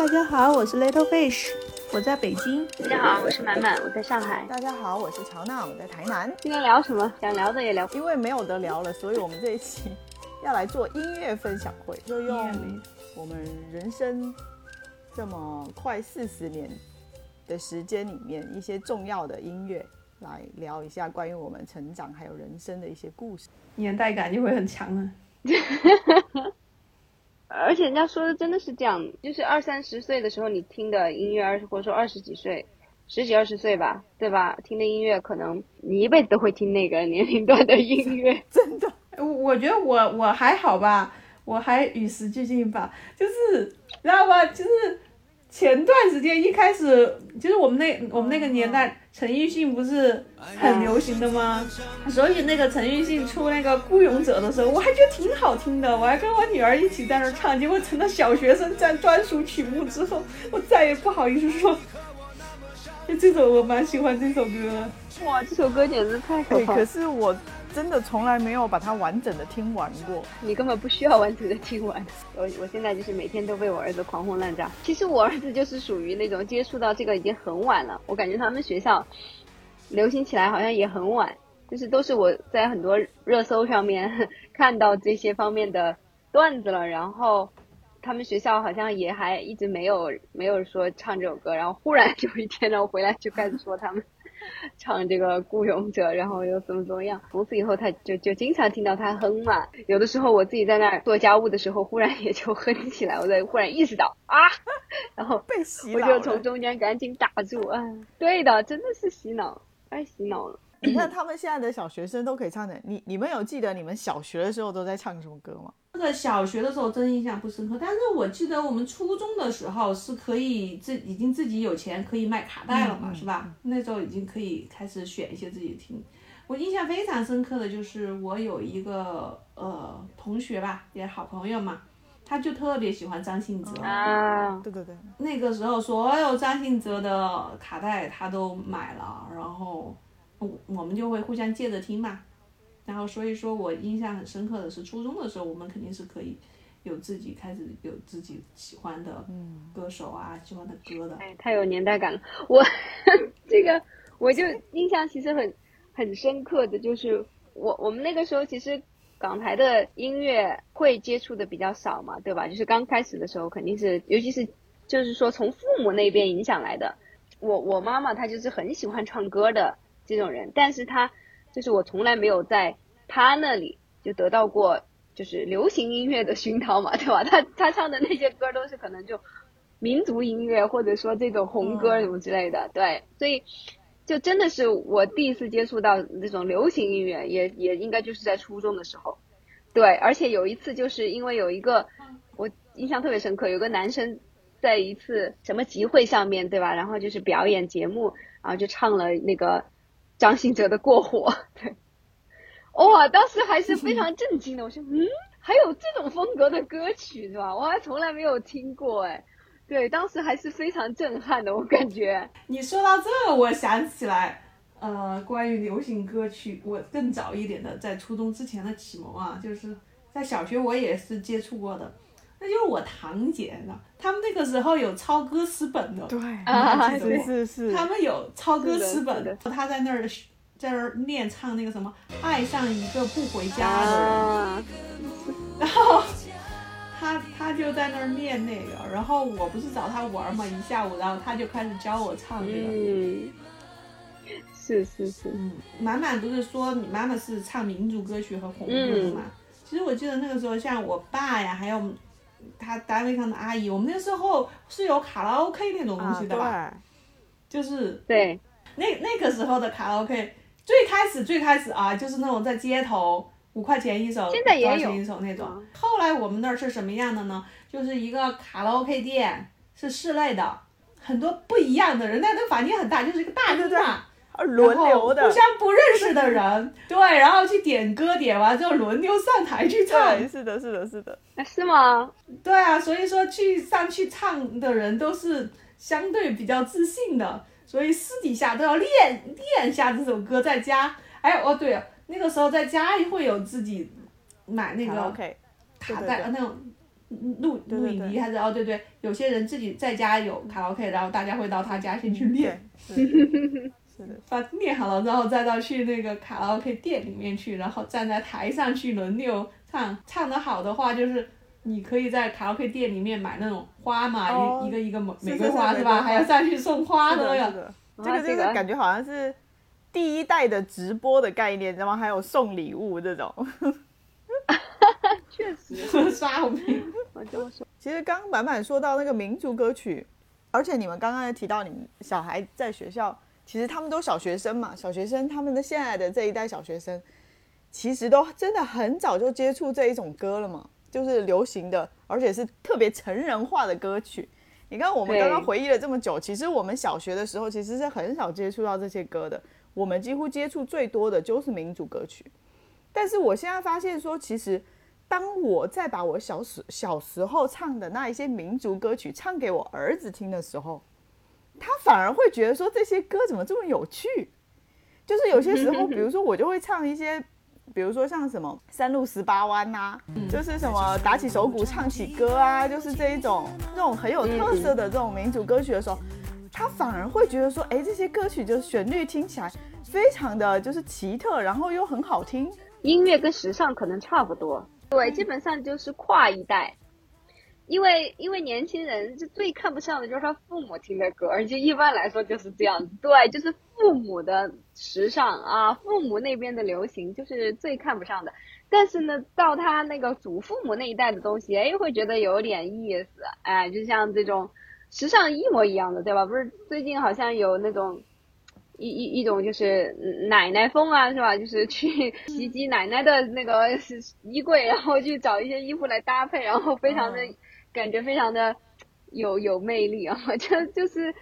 大家好，我是 Little Fish，我在北京。大家好，我是满满，我在上海。大家好，我是乔娜，我在台南。今天聊什么？想聊的也聊。因为没有得聊了，所以我们这一期要来做音乐分享会，就用我们人生这么快四十年的时间里面一些重要的音乐来聊一下关于我们成长还有人生的一些故事，年代感就会很强了。而且人家说的真的是这样，就是二三十岁的时候你听的音乐，二或者说二十几岁、十几二十岁吧，对吧？听的音乐可能你一辈子都会听那个年龄段的音乐，真的。我我觉得我我还好吧，我还与时俱进吧，就是知道吧？就是前段时间一开始，就是我们那我们那个年代。陈奕迅不是很流行的吗？所以那个陈奕迅出那个《孤勇者》的时候，我还觉得挺好听的，我还跟我女儿一起在那唱。结果成了小学生占专属曲目之后，我再也不好意思说。就 这首我蛮喜欢这首歌。哇，这首歌简直太可怕。可是我真的从来没有把它完整的听完过。你根本不需要完整的听完。我我现在就是每天都被我儿子狂轰滥炸。其实我儿子就是属于那种接触到这个已经很晚了。我感觉他们学校流行起来好像也很晚，就是都是我在很多热搜上面 看到这些方面的段子了，然后。他们学校好像也还一直没有没有说唱这首歌，然后忽然有一天，然后回来就开始说他们 唱这个孤勇者，然后又怎么怎么样。从此以后，他就就经常听到他哼嘛。有的时候我自己在那儿做家务的时候，忽然也就哼起来，我才忽然意识到啊，然后被洗脑我就从中间赶紧打住啊。对的，真的是洗脑，太洗脑了。你看他们现在的小学生都可以唱的，你你们有记得你们小学的时候都在唱什么歌吗？这个小学的时候真印象不深刻，但是我记得我们初中的时候是可以自已经自己有钱可以卖卡带了嘛，是吧？那时候已经可以开始选一些自己听。我印象非常深刻的就是我有一个呃同学吧，也好朋友嘛，他就特别喜欢张信哲啊，对对对，那个时候所有张信哲的卡带他都买了，然后。我我们就会互相借着听嘛，然后所以说我印象很深刻的是初中的时候，我们肯定是可以有自己开始有自己喜欢的歌手啊，喜欢的歌的。哎，太有年代感了。我 这个我就印象其实很很深刻的就是我我们那个时候其实港台的音乐会接触的比较少嘛，对吧？就是刚开始的时候肯定是，尤其是就是说从父母那边影响来的。我我妈妈她就是很喜欢唱歌的。这种人，但是她就是我从来没有在他那里就得到过就是流行音乐的熏陶嘛，对吧？他他唱的那些歌都是可能就民族音乐或者说这种红歌什么之类的，对，所以就真的是我第一次接触到这种流行音乐，也也应该就是在初中的时候，对，而且有一次就是因为有一个我印象特别深刻，有个男生在一次什么集会上面对吧，然后就是表演节目，然后就唱了那个。张信哲的过火，对，哇，当时还是非常震惊的。我说，嗯，还有这种风格的歌曲是吧？我还从来没有听过，哎，对，当时还是非常震撼的。我感觉你说到这，我想起来，呃，关于流行歌曲，我更早一点的，在初中之前的启蒙啊，就是在小学我也是接触过的。那就是我堂姐呢，他们那个时候有抄歌词本的，对，啊，是是是，他们有抄歌词本，他在那儿在那儿练唱那个什么《爱上一个不回家的人》，然后他他就在那儿练那个，然后我不是找他玩嘛，一下午，然后他就开始教我唱这个，嗯，是是是，嗯，满满不是说你妈妈是唱民族歌曲和红歌的嘛？其实我记得那个时候，像我爸呀，还有。他单位上的阿姨，我们那时候是有卡拉 OK 那种东西的吧？就是对，那那个时候的卡拉 OK，最开始最开始啊，就是那种在街头五块钱一首，现在也有一首那种。后来我们那儿是什么样的呢？就是一个卡拉 OK 店，是室内的，很多不一样的人，那个房间很大，就是一个大厅嘛。轮流的，互相不认识的人，对，然后去点歌，点完之后轮流上台去唱。是的，是的，是的。是吗？对啊，所以说去上去唱的人都是相对比较自信的，所以私底下都要练练一下这首歌，在家。哎，哦对，那个时候在家会有自己买那个卡带，那种录录影对。机还是哦对对，有些人自己在家有卡拉 OK，然后大家会到他家先去练，是的，把练好了然后再到去那个卡拉 OK 店里面去，然后站在台上去轮流唱，唱得好的话就是。你可以在卡拉 OK 店里面买那种花嘛，哦一一个一个玫玫瑰花是吧？还要上去送花的那个。是的，是的，这个就是这个感觉好像是第一代的直播的概念，知道吗？还有送礼物这种。确实，刷红屏。我这么说，其实刚刚满满说到那个民族歌曲，而且你们刚刚也提到你们小孩在学校，其实他们都小学生嘛，小学生他们的现在的这一代小学生，其实都真的很早就接触这一种歌了嘛，就是流行的，而且是特别成人化的歌曲。你看，我们刚刚回忆了这么久，其实我们小学的时候其实是很少接触到这些歌的，我们几乎接触最多的就是民族歌曲。但是我现在发现说，其实当我再把我小时小时候唱的那一些民族歌曲唱给我儿子听的时候，他反而会觉得说这些歌怎么这么有趣？就是有些时候，比如说我就会唱一些，比如说像什么山路十八弯呐，就是什么打起手鼓唱起歌啊，就是这一种这种很有特色的这种民族歌曲的时候，他反而会觉得说，哎，这些歌曲就是旋律听起来非常的就是奇特，然后又很好听。音乐跟时尚可能差不多，对，基本上就是跨一代。因为因为年轻人就最看不上的就是他父母听的歌，而且一般来说就是这样子，对，就是父母的时尚啊，父母那边的流行就是最看不上的。但是呢，到他那个祖父母那一代的东西，哎，会觉得有点意思，哎，就像这种时尚一模一样的，对吧？不是最近好像有那种。一一一种就是奶奶风啊，是吧？就是去 袭击奶奶的那个衣柜，然后去找一些衣服来搭配，然后非常的、嗯感觉非常的有有魅力啊！就就是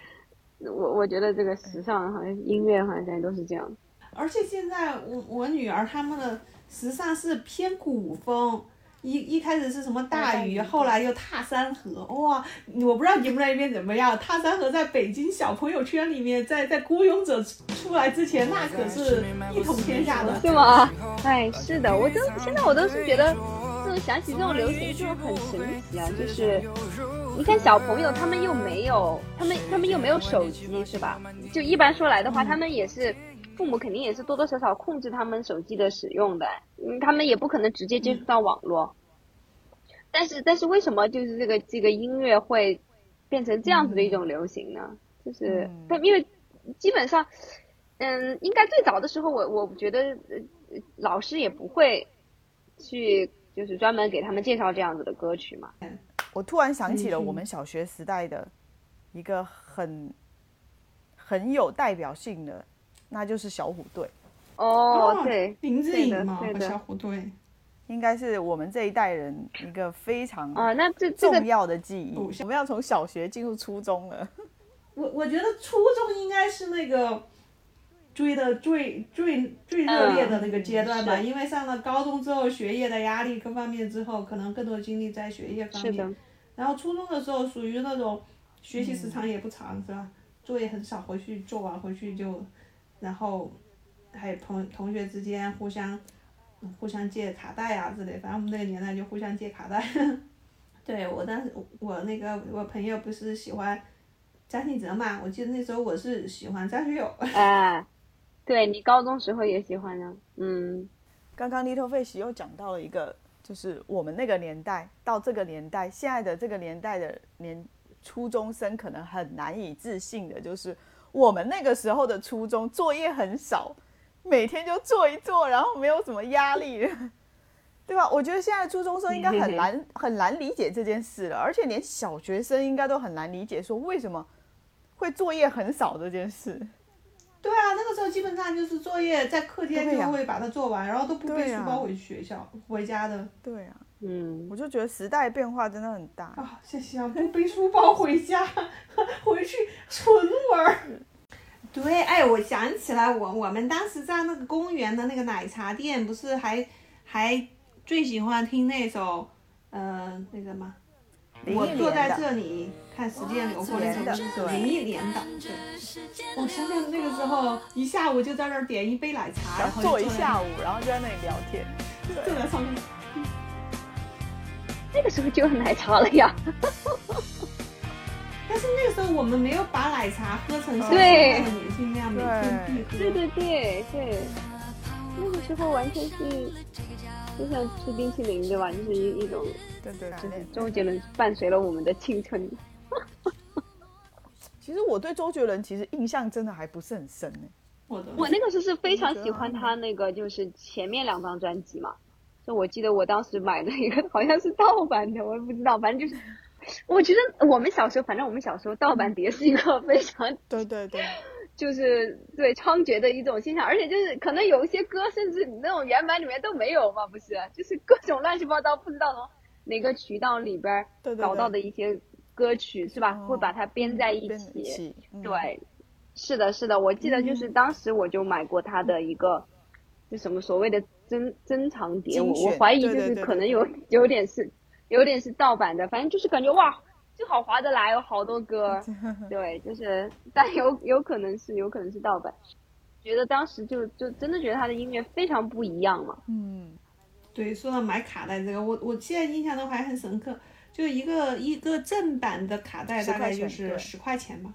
我我觉得这个时尚好像音乐好像现在都是这样。而且现在我我女儿他们的时尚是偏古风，一一开始是什么大大鱼，后来又踏山河，哇！我不知道你们那边怎么样，踏山河在北京小朋友圈里面，在在孤勇者出来之前，那可是一统天下的。是吗？哎，是的，我都现在我都是觉得，这种想起这种流行就很神奇啊！就是你看小朋友他们又没有，他们他们又没有手机是吧？就一般说来的话，他们也是父母肯定也是多多少少控制他们手机的使用的，嗯，他们也不可能直接接触到网络。但是但是为什么就是这个这个音乐会变成这样子的一种流行呢？就是嗯他因为基本上。嗯，应该最早的时候我，我觉得呃老师也不会去就是专门给他们介绍这样子的歌曲嘛。我突然想起了嗯我们小学时代的一个很很有代表性的，那就是小虎队，哦，对，林志对颖的对的。小虎队，应该是我们这一代人一个非常啊，那这这个重要的记忆。我们要从小学进入初中了，我我觉得初中应该是那个追的最最最热烈的那个阶段吧，嗯因为上了高中之后，学业的压力各方面之后，可能更多精力在学业方面。然后初中的时候属于那种学习时长也不长，是吧？作业很少，回去做完回去就，然后还有同同学之间互相互相借卡带啊之类，反正我们那个年代就互相借卡带。对我当时我那个我朋友不是喜欢张信哲嘛，我记得那时候我是喜欢张学友。哎，对你高中时候也喜欢呢，嗯，刚刚 Little Fish 又讲到了一个，就是我们那个年代到这个年代，现在的这个年代的年初中生可能很难以置信的，就是我们那个时候的初中作业很少，每天就做一做，然后没有什么压力，对吧？我觉得现在初中生应该很难 很难理解这件事了，而且连小学生应该都很难理解，说为什么会作业很少这件事。对啊，那个时候基本上就是作业在课间就会把它做完，然后都不背书包回学校、回家的。对啊，嗯，我就觉得时代变化真的很大。啊，谢谢啊！不背书包回家，回去纯玩儿。对，哎，我想起来我，我们当时在那个公园的那个奶茶店，不是还还最喜欢听那首，呃，那个吗？我坐在这里看时间流过那首歌是对林忆莲的。对，我想想那个时候一下午就在那儿点一杯奶茶，然然后坐一下午，然后就在那里聊天。坐在上面。那个时候就有奶茶了呀。但是那个时候我们没有把奶茶喝成像对现在的年轻那样每天必喝。对对对对，那个时候完全是就像吃冰淇淋对吧？就是一一种，对对就是对。周杰伦伴随了我们的青春。其实我对周杰伦其实印象真的还不是很深呢。我的我那个时候是非常喜欢他那个，就是前面两张专辑嘛。就我记得我当时买的一个好像是盗版的，我也不知道，反正就是，我觉得我们小时候，反正我们小时候盗版碟是一个非常 对对对，就是对猖獗的一种现象，而且就是可能有一些歌甚至你那种原版里面都没有嘛，不是？就是各种乱七八糟，不知道从哪个渠道里边对对对找到的一些歌曲是吧？哦会把它编在一编起。起，嗯。对，是的，是的，我记得就是当时我就买过他的一个，就什么所谓的珍珍藏碟，我我怀疑就是可能有有点是有点是盗版的，反正就是感觉哇，就好划得来，有好多歌，对，就是但有有可能是有可能是盗版，觉得当时就就真的觉得他的音乐非常不一样嘛，嗯，对，说到买卡带这个，我我现在印象都还很深刻，就一个一个正版的卡带大概就是十块钱吧。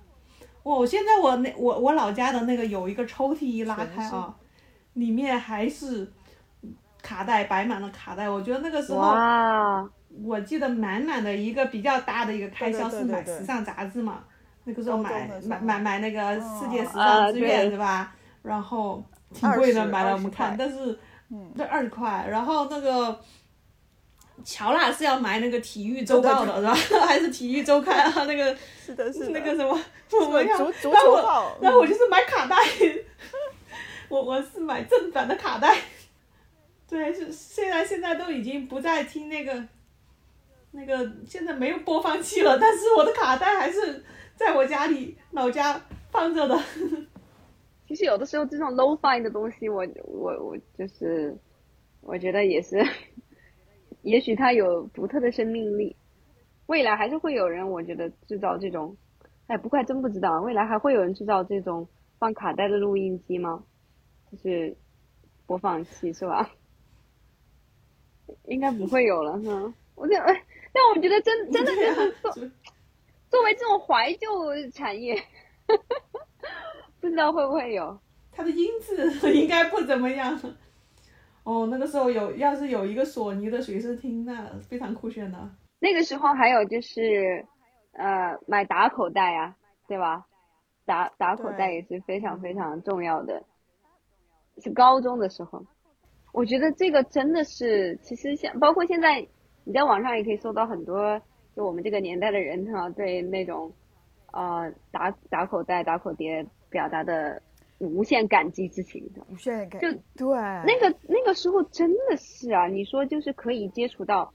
我现在我那我我老家的那个有一个抽屉一拉开啊，里面还是卡带摆满了卡带。我觉得那个时候，我记得满满的一个比较大的一个开销是买时尚杂志嘛，那个时候买时买买买那个世界哦时啊尚之愿对是吧？然后挺贵的，买了我们看，但是嗯这二十块，然后那个。乔娜是要买那个体育周报的，是吧？还是体育周刊啊？那个是的，是的，那个什么，我要足足然后我球报，然后我就是买卡带，我我是买正版的卡带。对，是虽然现在都已经不再听那个，那个现在没有播放器了，但是我的卡带还是在我家里老家放着的。其实有的时候这种 low fi 的东西我，我我就是我觉得也是，也许它有独特的生命力，未来还是会有人，我觉得制造这种，哎，不过还真不知道，未来还会有人制造这种放卡带的录音机吗？就是播放器是吧？应该不会有了，哈。我觉得，哎，但我觉得真真的 就是作作为这种怀旧产业，不知道会不会有。它的音质应该不怎么样。哦，那个时候有，要是有一个索尼的随身听，那非常酷炫的。那个时候还有就是，呃，买打口袋啊，对吧？打打口袋也是非常非常重要的。是高中的时候，我觉得这个真的是，其实像包括现在你在网上也可以搜到很多，就我们这个年代的人哈，对那种，呃，打打口袋、打口碟表达的无限感激之情的。无限感，就对。那个那个时候真的是啊，你说就是可以接触到，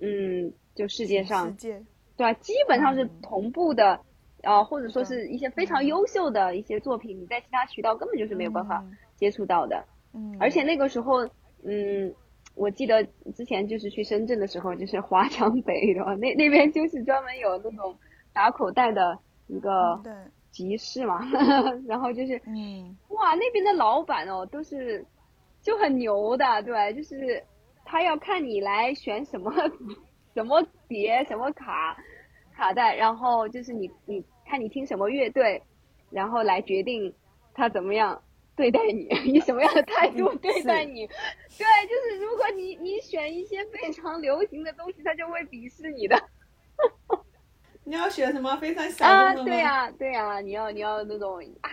嗯，就世界上界，对啊，基本上是嗯同步的，啊、或者说是一些非常优秀的一些作品，你在其他渠道根本就是没有办法接触到的。嗯，而且那个时候，嗯，我记得之前就是去深圳的时候，就是华强北的那那边就是专门有那种打口袋的一个对，集市嘛，然后就是嗯，哇，那边的老板哦，都是就很牛的，对，就是他要看你来选什么什么碟、什么卡卡带，然后就是你你看你听什么乐队，然后来决定他怎么样对待你，以什么样的态度对待你。对，就是如果你你选一些非常流行的东西，他就会鄙视你的。你要选什么非常小的吗？对呀、对呀、你要你要那种啊，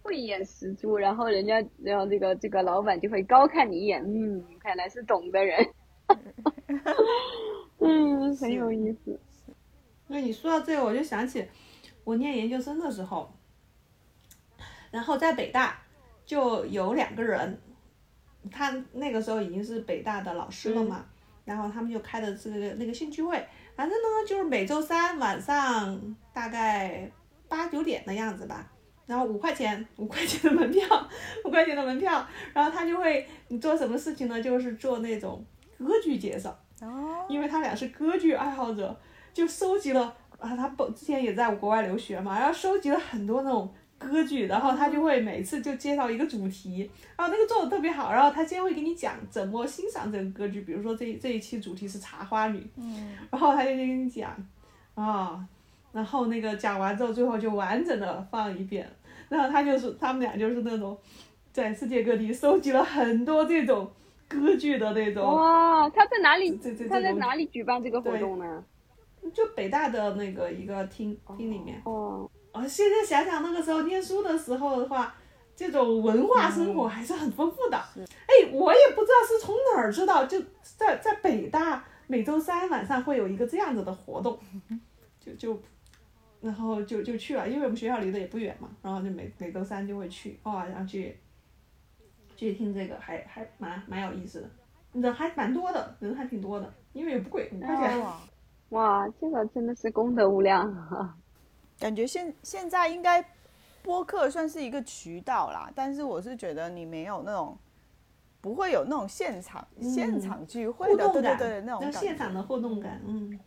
慧眼识珠，然后人家然后这个这个老板就会高看你一眼，嗯，看来是懂的人，嗯，很有意思。那你说到这个，我就想起我念研究生的时候，然后在北大就有两个人，他那个时候已经是北大的老师了嘛，然后他们就开的这个那个兴趣会，反正呢就是每周三晚上大概八九点的样子吧。然后五块钱，五块钱的门票，五块钱的门票，然后他就会你做什么事情呢？就是做那种歌剧介绍，哦，因为他俩是歌剧爱好者，就收集了啊，他不之前也在国外留学嘛，然后收集了很多那种歌剧，然后他就会每次就介绍一个主题，然后那个做的特别好，然后他今天会给你讲怎么欣赏这个歌剧，比如说这这一期主题是茶花女，嗯，然后他就跟你讲，啊，然后那个讲完之后，最后就完整的放一遍，然后他就是他们俩就是那种在世界各地收集了很多这种歌剧的那种，哇，他在哪里？这这他在哪里举办这个活动呢？就北大的那个一个厅厅里面。哦，哦，现在想想那个时候念书的时候的话，这种文化生活还是很丰富的。哎，我也不知道是从哪儿知道，就在在北大每周三晚上会有一个这样子的活动，就就，然后就就去了，因为我们学校离得也不远嘛，然后就每每周三就会去，哦，然后去去听这个，还还蛮蛮有意思的，人还蛮多的，人还挺多的，因为也不贵，五块钱。哇，哇，这个真的是功德无量啊！感觉现现在应该播客算是一个渠道啦，但是我是觉得你没有那种不会有那种现场、现场聚会的，互动感，对对对，那种。现场的互动感，嗯。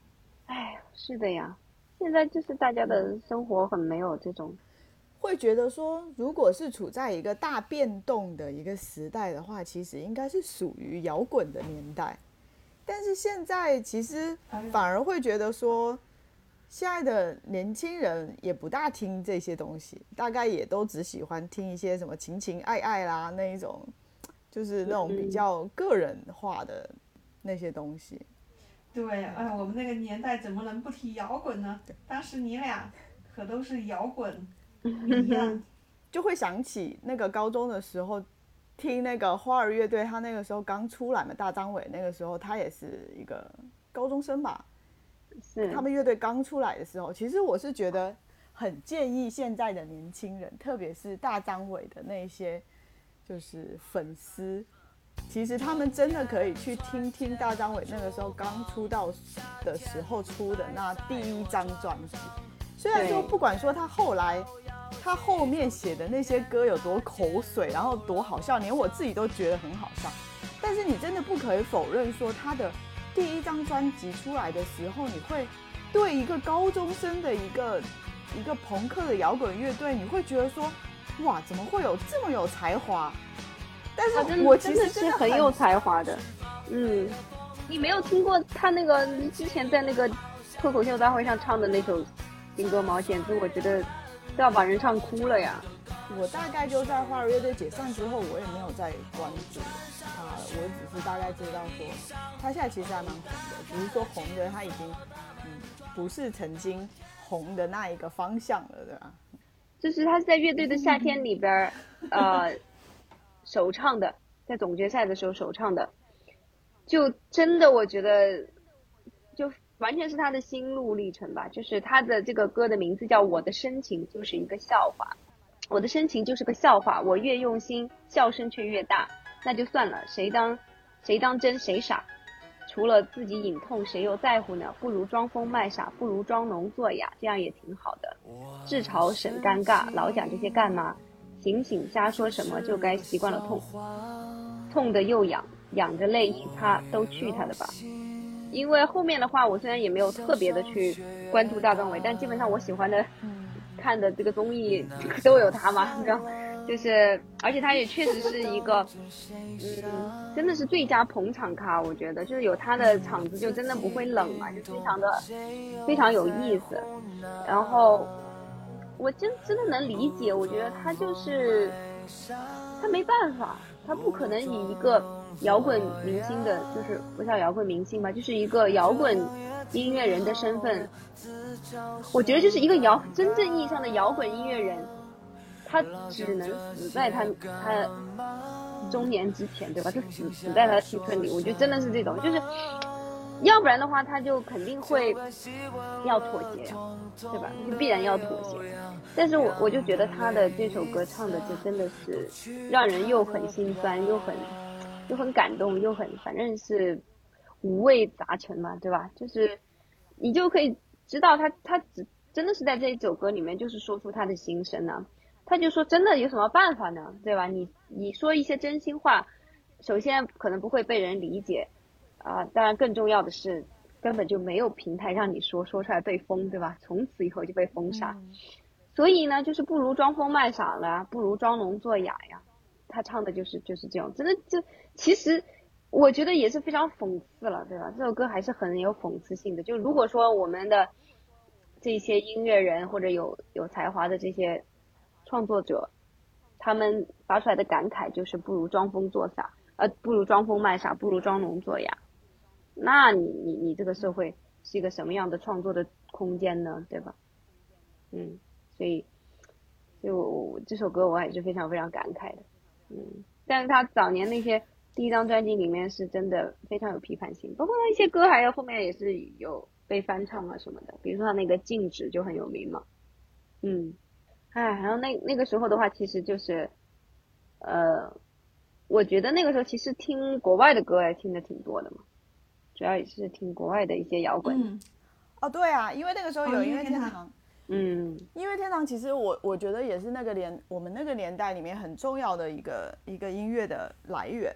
哎，是的呀，现在就是大家的生活很没有这种，会觉得说，如果是处在一个大变动的一个时代的话，其实应该是属于摇滚的年代。但是现在其实反而会觉得说，现在的年轻人也不大听这些东西，大概也都只喜欢听一些什么情情爱爱啦那一种，就是那种比较个人化的那些东西。对，哎，我们那个年代怎么能不提摇滚呢？当时你俩可都是摇滚迷呀。就会想起那个高中的时候，听那个花儿乐队，他那个时候刚出来嘛，大张伟那个时候他也是一个高中生吧，是他们乐队刚出来的时候，其实我是觉得很建议现在的年轻人，特别是大张伟的那些就是粉丝，其实他们真的可以去听听大张伟那个时候刚出道的时候出的那第一张专辑。虽然说不管说他后来他后面写的那些歌有多口水，然后多好笑，连我自己都觉得很好笑。但是你真的不可以否认说他的第一张专辑出来的时候，你会对一个高中生的一个一个朋克的摇滚乐队，你会觉得说，哇，怎么会有这么有才华？但是我真的是很有才华的，嗯，你没有听过他那个之前在那个脱口秀大会上唱的那首新歌吗？简直我觉得都要把人唱哭了呀！我大概就在花儿乐队解散之后，我也没有再关注他了。我只是大概知道说，他现在其实还蛮红的，只是说红的他已经，嗯，不是曾经红的那一个方向了，对吧？就是他是在乐队的夏天里边儿，呃，首唱的，在总决赛的时候首唱的，就真的我觉得，就完全是他的心路历程吧。就是他的这个歌的名字叫《我的深情就是一个笑话》，我的深情就是个笑话，我越用心，笑声却越大。那就算了，谁当谁当真谁傻，除了自己隐痛，谁又在乎呢？不如装疯卖傻，不如装聋作哑，这样也挺好的。自嘲省尴尬，老讲这些干嘛？醒醒，瞎说什么就该习惯了痛，痛的又痒，痒着泪一擦，都去他的吧。因为后面的话，我虽然也没有特别的去关注大张伟，但基本上我喜欢的、看的这个综艺都有他嘛，你知道。就是，而且他也确实是一个，嗯，真的是最佳捧场咖，我觉得，就是有他的场子就真的不会冷嘛，就非常的非常有意思。然后，我真真的能理解，我觉得他就是他没办法，他不可能以一个摇滚明星的，就是不叫摇滚明星吧，就是一个摇滚音乐人的身份，我觉得就是一个摇真正意义上的摇滚音乐人。他只能死在他他中年之前，对吧？就死死在他的青春里。我觉得真的是这种，就是要不然的话，他就肯定会要妥协呀，对吧？就必然要妥协。但是我我就觉得他的这首歌唱的就真的是让人又很心酸，又很又很感动，又很反正是五味杂陈嘛，对吧？就是你就可以知道他他只真的是在这一首歌里面，就是说出他的心声啊。他就说：“真的有什么办法呢？对吧？你你说一些真心话，首先可能不会被人理解，啊，当然更重要的是，根本就没有平台让你说，说出来被封，对吧？从此以后就被封杀。所以呢，就是不如装疯卖傻了，不如装聋作哑呀。他唱的就是就是这种，真的就其实我觉得也是非常讽刺了，对吧？这首歌还是很有讽刺性的。就如果说我们的这些音乐人或者有有才华的这些创作者，他们发出来的感慨就是不如装疯作傻，呃，不如装疯卖傻，不如装聋作哑。那你你你这个社会是一个什么样的创作的空间呢？对吧？嗯，所以就这首歌我还是非常非常感慨的。嗯，但是他早年那些第一张专辑里面是真的非常有批判性，包括他一些歌还有后面也是有被翻唱啊什么的，比如说他那个静止就很有名嘛。嗯，哎，然后那那个时候的话，其实就是，呃，我觉得那个时候其实听国外的歌也听的挺多的嘛，主要也是听国外的一些摇滚。嗯，哦，对啊，因为那个时候有音乐天堂。嗯，音乐天堂其实我我觉得也是那个年我们那个年代里面很重要的一个一个音乐的来源，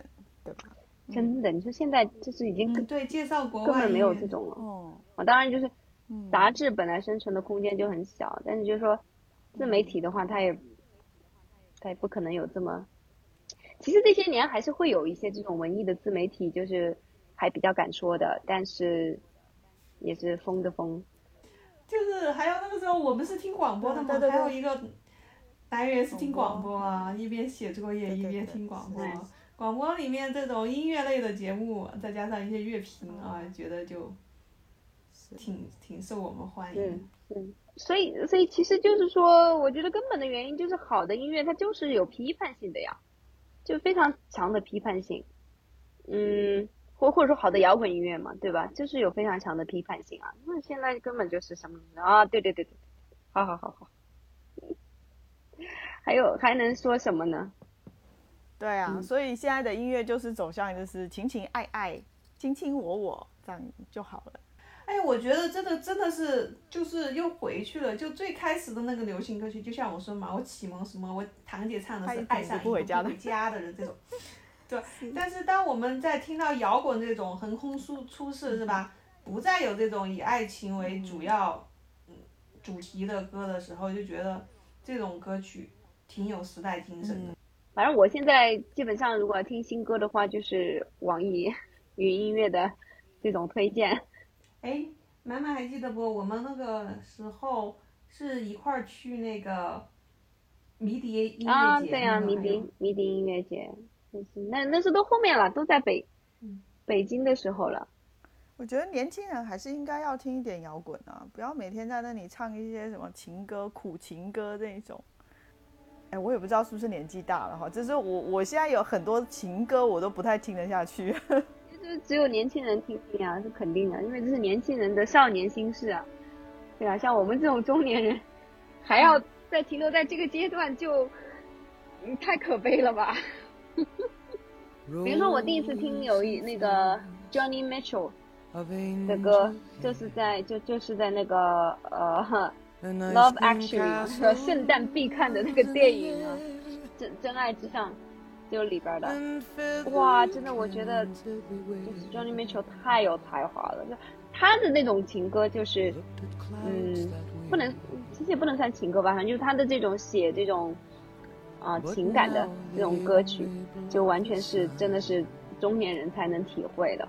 对吧？真的，你说现在就是已经对介绍国外根本没有这种了。哦，啊，当然就是杂志本来生存的空间就很小，但是就是说自媒体的话，它也它也不可能有这么。其实这些年还是会有一些这种文艺的自媒体，就是还比较敢说的，但是也是疯的疯。就是还有那个时候，我们是听广播的嘛，还有一个来源是听广播啊，一边写作业一边听广播。广播里面这种音乐类的节目，再加上一些乐评啊，觉得就挺挺受我们欢迎。嗯，所以所以其实就是说，我觉得根本的原因就是好的音乐它就是有批判性的呀，就非常强的批判性。嗯。或或者说好的摇滚音乐嘛，对吧？就是有非常强的批判性啊。那现在根本就是什么啊？对对对对，好好好好。还有还能说什么呢？对啊，所以现在的音乐就是走向就是情情爱爱、卿卿我我这样就好了。哎，我觉得真的真的是就是又回去了，就最开始的那个流行歌曲，就像我说嘛，我启蒙什么，我堂姐唱的是《爱上一个不回家的人》这种。对，但是当我们在听到摇滚这种横空出出世是吧，不再有这种以爱情为主要主题的歌的时候，就觉得这种歌曲挺有时代精神的。反正我现在基本上如果听新歌的话，就是网易云音乐的这种推荐。哎，满满还记得不？我们那个时候是一块儿去那个迷笛音乐节啊，对呀，迷笛迷笛音乐节。那那是都后面了，都在北，北京的时候了。我觉得年轻人还是应该要听一点摇滚啊，不要每天在那里唱一些什么情歌、苦情歌这一种。哎，我也不知道是不是年纪大了哈，就是我我现在有很多情歌我都不太听得下去。就是只有年轻人听听啊，是肯定的，因为这是年轻人的少年心事啊。对啊，像我们这种中年人，还要再停留在这个阶段，就太可悲了吧。比如说，我第一次听有一那个 Johnny Mitchell 的歌，就是在就就是在那个呃 Love Actually 和圣诞必看的那个电影啊，真真爱至上就里边的，哇，真的我觉得就是 Johnny Mitchell 太有才华了，就他的那种情歌就是嗯，不能其实也不能算情歌吧，反正就是他的这种写这种。啊，情感的这种歌曲，就完全是真的是中年人才能体会的，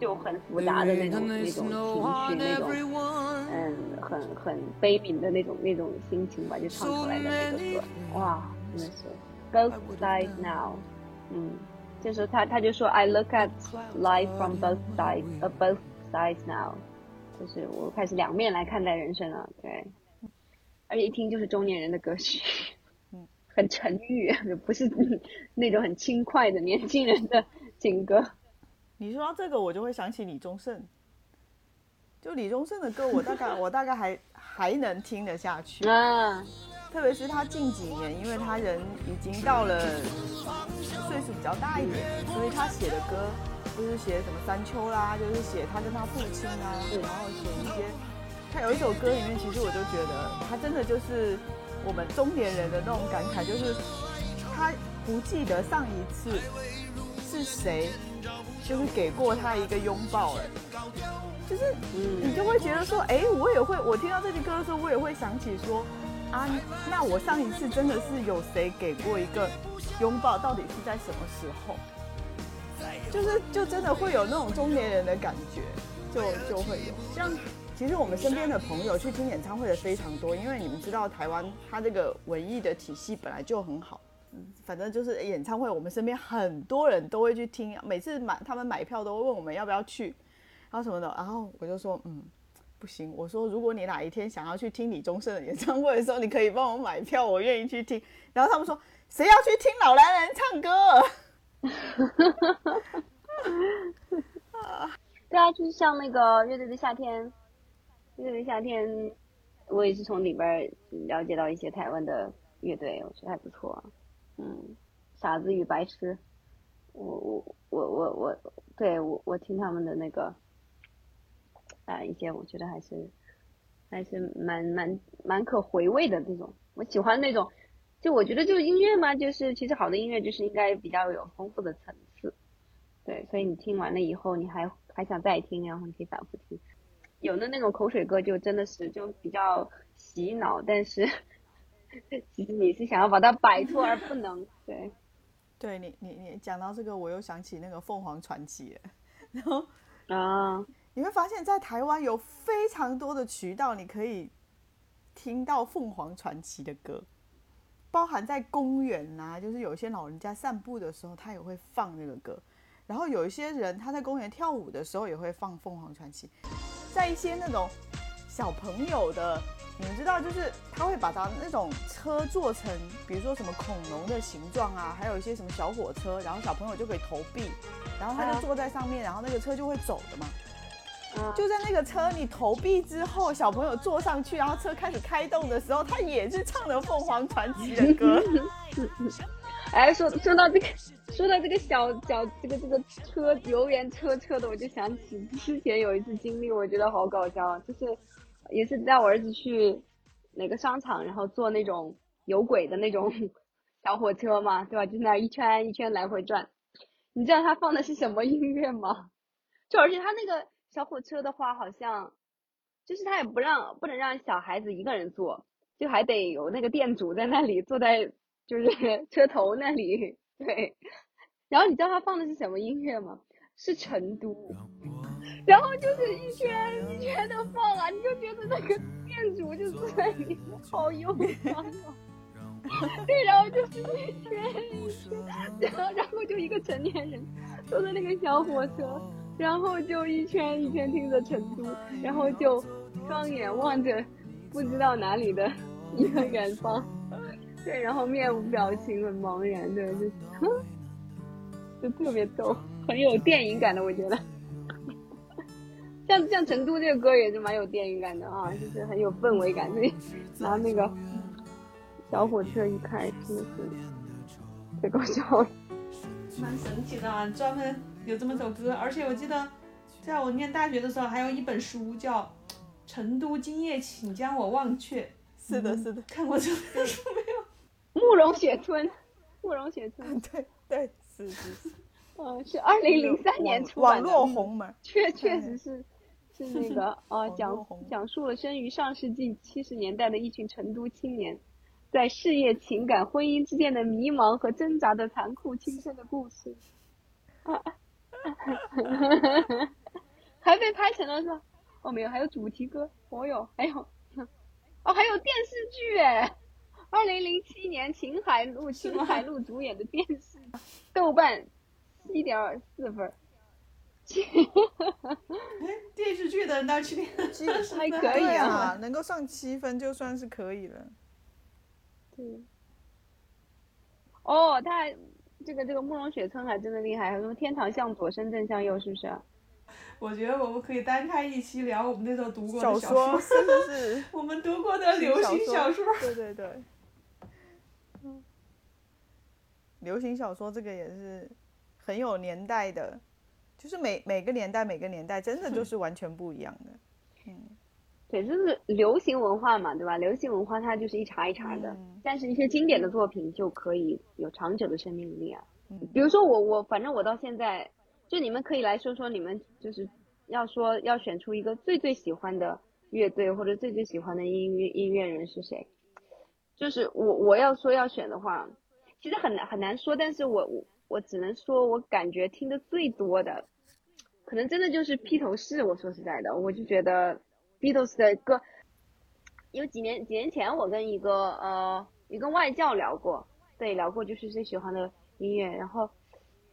就很复杂的那种那种情绪，那种嗯，很很悲悯的那种那种心情吧，就唱出来的那个歌，哇，真的是 both sides now，嗯，就是他他就说 I look at life from both sides, both sides now，就是我开始两面来看待人生了，对，而且一听就是中年人的歌曲。很沉郁，不是那种很轻快的年轻人的情歌。你说到这个，我就会想起李宗盛。就李宗盛的歌，我大概我大概还还能听得下去。啊。特别是他近几年，因为他人已经到了岁数比较大一点，所以他写的歌就是写什么山丘啦，就是写他跟他父亲啊，然后写一些。他有一首歌里面，其实我就觉得他真的就是。我们中年人的那种感慨，就是他不记得上一次是谁，就是给过他一个拥抱了。就是你就会觉得说，哎，我也会，我听到这句歌的时候，我也会想起说，啊，那我上一次真的是有谁给过一个拥抱，到底是在什么时候？就是就真的会有那种中年人的感觉，就就会有。像其实我们身边的朋友去听演唱会的非常多，因为你们知道台湾它这个文艺的体系本来就很好。反正就是演唱会，我们身边很多人都会去听，每次买他们买票都会问我们要不要去，然后什么的，然后我就说嗯。不行，我说如果你哪一天想要去听李宗盛的演唱会的时候，你可以帮我买票，我愿意去听。然后他们说，谁要去听老男人唱歌？对啊，就是像那个乐队的夏天，乐队的夏天，我也是从里边了解到一些台湾的乐队，我觉得还不错。嗯，傻子与白痴，我我我我我，对我我听他们的那个。啊，一些我觉得还是还是蛮蛮蛮可回味的这种，我喜欢那种，就我觉得就是音乐嘛，就是其实好的音乐就是应该比较有丰富的层次，对，所以你听完了以后，你还还想再听，然后你可以反复听。有的那种口水歌就真的是就比较洗脑，但是其 实你是想要把它摆脱而不能，对。对你你你讲到这个，我又想起那个凤凰传奇，然后啊。你会发现在台湾有非常多的渠道，你可以听到凤凰传奇的歌，包含在公园呐，就是有一些老人家散步的时候，他也会放那个歌。然后有一些人他在公园跳舞的时候也会放凤凰传奇。在一些那种小朋友的，你们知道，就是他会把他那种车做成，比如说什么恐龙的形状啊，还有一些什么小火车，然后小朋友就可以投币，然后他就坐在上面，然后那个车就会走的嘛。就在那个车你投币之后，小朋友坐上去，然后车开始开动的时候，他也是唱的凤凰传奇的歌。哎，说说到这个，说到这个小小这个这个车游园车车的，我就想起之前有一次经历，我觉得好搞笑，就是也是带我儿子去哪个商场，然后坐那种有轨的那种 小火车嘛，对吧？就那一圈一圈来回转。你知道他放的是什么音乐吗？就而且他那个。小火车的话，好像就是他也不让不能让小孩子一个人坐，就还得有那个店主在那里坐在就是 车头那里。对，然后你知道他放的是什么音乐吗？是成都，然后就是一圈一圈的放啊，你就觉得那个店主就坐在里面好忧伤啊。对，然后就是一圈一圈，然后然后就一个成年人坐在那个小火车。然后就一圈一圈听着成都，然后就双眼望着不知道哪里的一个远方，对，然后面无表情，很茫然的，就 就特别逗，很有电影感的，我觉得。像像成都这个歌也是蛮有电影感的啊，就是很有氛围感，所以然后那个小火车一开，真的是太搞笑了，蛮神奇的啊，专门。有这么首歌，而且我记得，在我念大学的时候，还有一本书叫《成都今夜，请将我忘却》。是的，是的，看过这本书没有？慕容雪村，慕容雪村，对对，是是是，嗯，是二零零三年出版的。网络红门，确确实是是那个呃，讲讲述了生于上世纪七十年代的一群成都青年，在事业、情感、婚姻之间的迷茫和挣扎的残酷青春的故事。还被拍成了是吧？哦，没有，还有主题歌，哦哟，还有，哦，还有电视剧哎，二零零七年秦海璐、秦海璐主演的电视，豆瓣一点四分。哎，电视剧的到七分还可以啊，能够上七分就算是可以了。对。哦，他。这个这个慕容雪村还真的厉害，什么天堂向左，深圳向右，是不是？我觉得我们可以单开一期聊我们那时候读过的小说，是不是？我们读过的流行小说。对对对。流行小说这个也是很有年代的，就是每每个年代每个年代真的就是完全不一样的。嗯。对，就是流行文化嘛，对吧？流行文化它就是一茬一茬的，但是一些经典的作品就可以有长久的生命力啊。比如说我我反正我到现在，就你们可以来说说你们就是要说要选出一个最最喜欢的乐队或者最最喜欢的音乐音乐人是谁？就是我我要说要选的话，其实很难很难说，但是我我我只能说我感觉听的最多的，可能真的就是披头士。我说实在的，我就觉得 Beatles 的歌，因为几年几年前我跟一个呃一个外教聊过，对聊过就是最喜欢的音乐，然后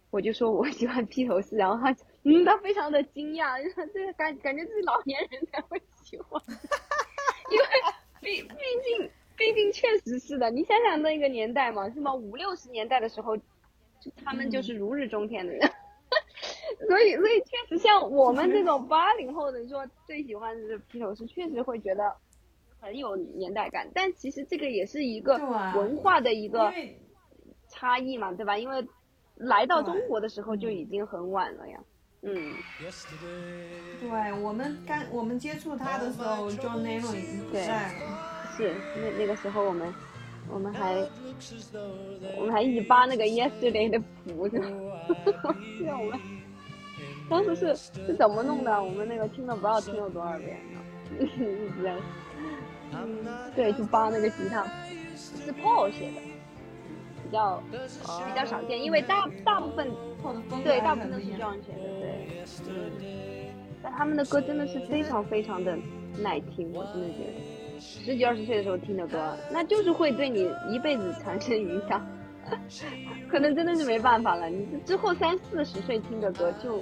我就说我喜欢披头士，然后他嗯他非常的惊讶，就说这个感感觉自己老年人才会喜欢，因为毕毕竟。毕竟确实是的，你想想那个年代嘛，是吗？五六十年代的时候，就他们就是如日中天的人，所以所以确实像我们这种八零后的说最喜欢的披头士，确实会觉得很有年代感。但其实这个也是一个文化的一个差异嘛，对吧？因为来到中国的时候就已经很晚了呀。嗯，对我们刚我们接触他的时候，John Lennon 已经不在了。是那那个时候我们我们还我们还一起扒那个 Yesterday 的谱子，记得 我们当时是是怎么弄的？我们那个听了不知道听了多少遍呢，一直在对，就扒那个吉他，是 Paul 写的，比较比较少见，因为大大部分对大部分都是 John 写的，对。嗯但他们的歌真的是非常非常的耐听，我真的觉得。十几二十岁的时候听的歌，那就是会对你一辈子产生影响，可能真的是没办法了。你之后三四十岁听的歌就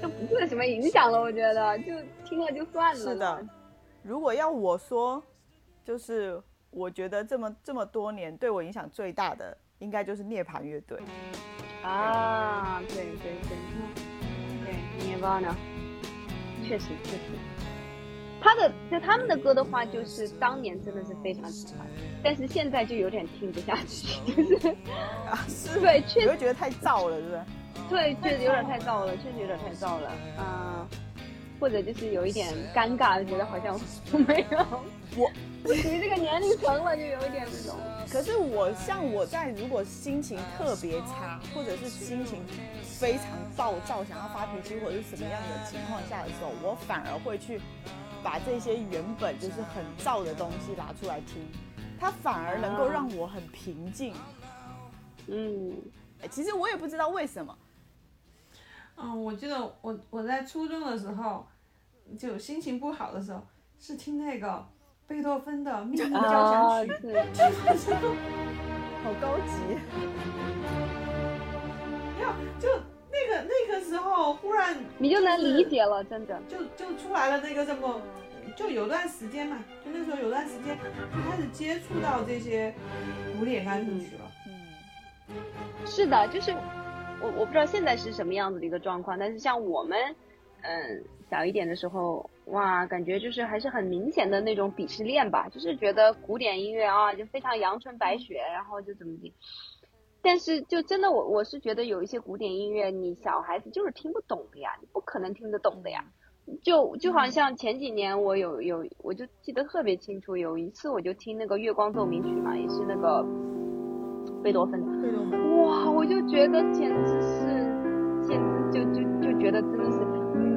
就不会有什么影响了，我觉得就听了就算了。是的，如果要我说，就是我觉得这么这么多年对我影响最大的，应该就是涅槃乐队。啊，对对对，对，涅槃呢，确实确实。他的就他们的歌的话，就是当年真的是非常喜欢，但是现在就有点听不下去，就是啊，是对，确实觉得太燥了，是不是？对，确实有点太燥了，确实有点太燥了，嗯，或者就是有一点尴尬，觉得好像没有我，属于这个年龄层了，就有一点那种。可是我像我在如果心情特别差，或者是心情非常暴躁，想要发脾气或者是什么样的情况下的时候，我反而会去。把这些原本就是很燥的东西拿出来听，它反而能够让我很平静。嗯，其实我也不知道为什么。嗯，我记得我我在初中的时候，就心情不好的时候，是听那个贝多芬的《秘密交响曲》，好高级。没有，就。那个那个时候忽然你就能理解了，真的就就出来了那个什么，就有段时间嘛，就那时候有段时间就开始接触到这些古典钢琴曲了。嗯，是的，就是我我不知道现在是什么样子的一个状况，但是像我们嗯小一点的时候，哇，感觉就是还是很明显的那种鄙视链吧，就是觉得古典音乐啊就非常阳春白雪，然后就怎么地。但是，就真的我我是觉得有一些古典音乐，你小孩子就是听不懂的呀，你不可能听得懂的呀。就就好像前几年我有有，我就记得特别清楚，有一次我就听那个《月光奏鸣曲》嘛，也是那个贝多芬的。贝多芬。哇，我就觉得简直是，简直就就就觉得真的是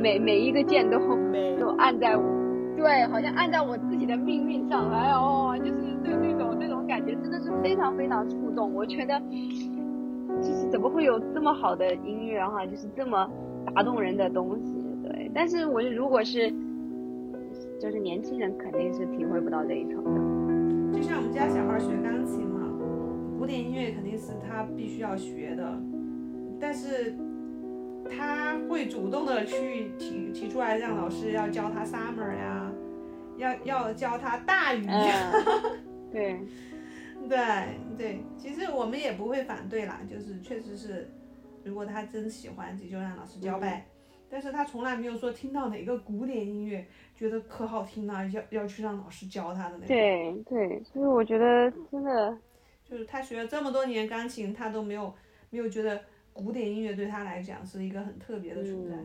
每每一个键都都按在，对，好像按在我自己的命运上来哦，就是对那种那种感觉真的是非常非常触动。我觉得。就是怎么会有这么好的音乐哈？就是这么打动人的东西，对。但是我如果是，就是年轻人肯定是体会不到这一层的。就像我们家小孩学钢琴嘛，古典音乐肯定是他必须要学的，但是他会主动的去提提出来让老师要教他 summer 呀，要要教他大雨。对。对对，其实我们也不会反对啦，就是确实是，如果他真喜欢，就让老师教呗。但是他从来没有说听到哪个古典音乐觉得可好听了，要要去让老师教他的那种。对对，所以我觉得真的，就是他学了这么多年钢琴，他都没有没有觉得古典音乐对他来讲是一个很特别的存在，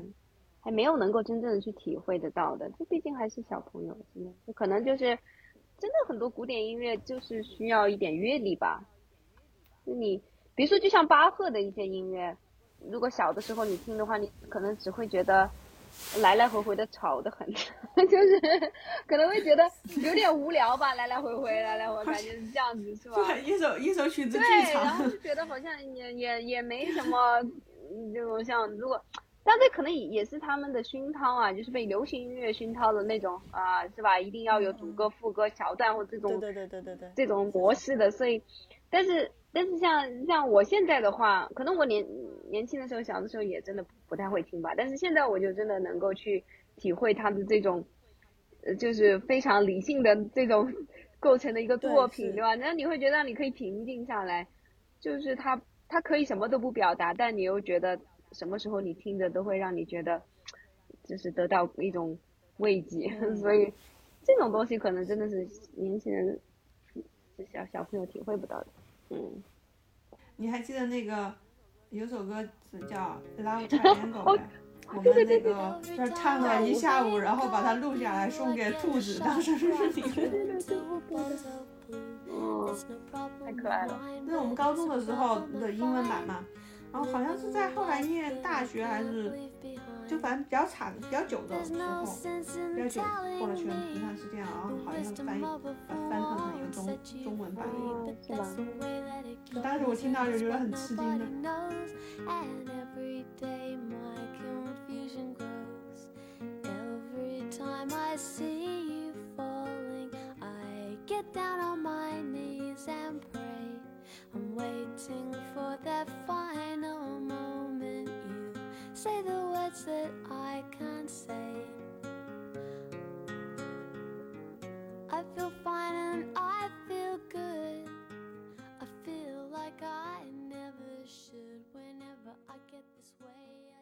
还没有能够真正的去体会得到的。这毕竟还是小朋友，真的，就可能就是。真的很多古典音乐就是需要一点阅历吧。你比如说，就像巴赫的一些音乐，如果小的时候你听的话，你可能只会觉得来来回回的吵得很，就是可能会觉得有点无聊吧，来来回回，来来回，感觉是这样子，是吧？对，一首一首曲子对，然后就觉得好像也也也没什么，这种像如果，但这可能也也是他们的熏陶啊，就是被流行音乐熏陶的那种啊，是吧？一定要有主歌、副歌桥段或这种对对对对对对这种模式的，所以，但是但是像像我现在的话，可能我年年轻的时候、小的时候也真的不太会听吧，但是现在我就真的能够去体会他的这种，呃，就是非常理性的这种构成的一个作品，对对吧？然后你会觉得你可以平静下来，就是他他可以什么都不表达，但你又觉得什么时候你听着都会让你觉得，就是得到一种慰藉，所以这种东西可能真的是年轻人。小小朋友体会不到的，嗯，你还记得那个有首歌词叫《Love Triangle》哦吗？我们那个就是唱了一下午，然后把它录下来送给兔子，当时是你的。哦，太可爱了。那是我们高中的时候的英文版嘛，然后好像是在后来念大学还是，就反正比较长、比较久的时候，比较久过了全平常时间，然后好像翻译把翻成了一个中中文版的一哦，是吧？当时我听到就觉得很吃惊的。say the words that I can't say. I feel fine and I feel good. I feel like I never should. Whenever I get this way, I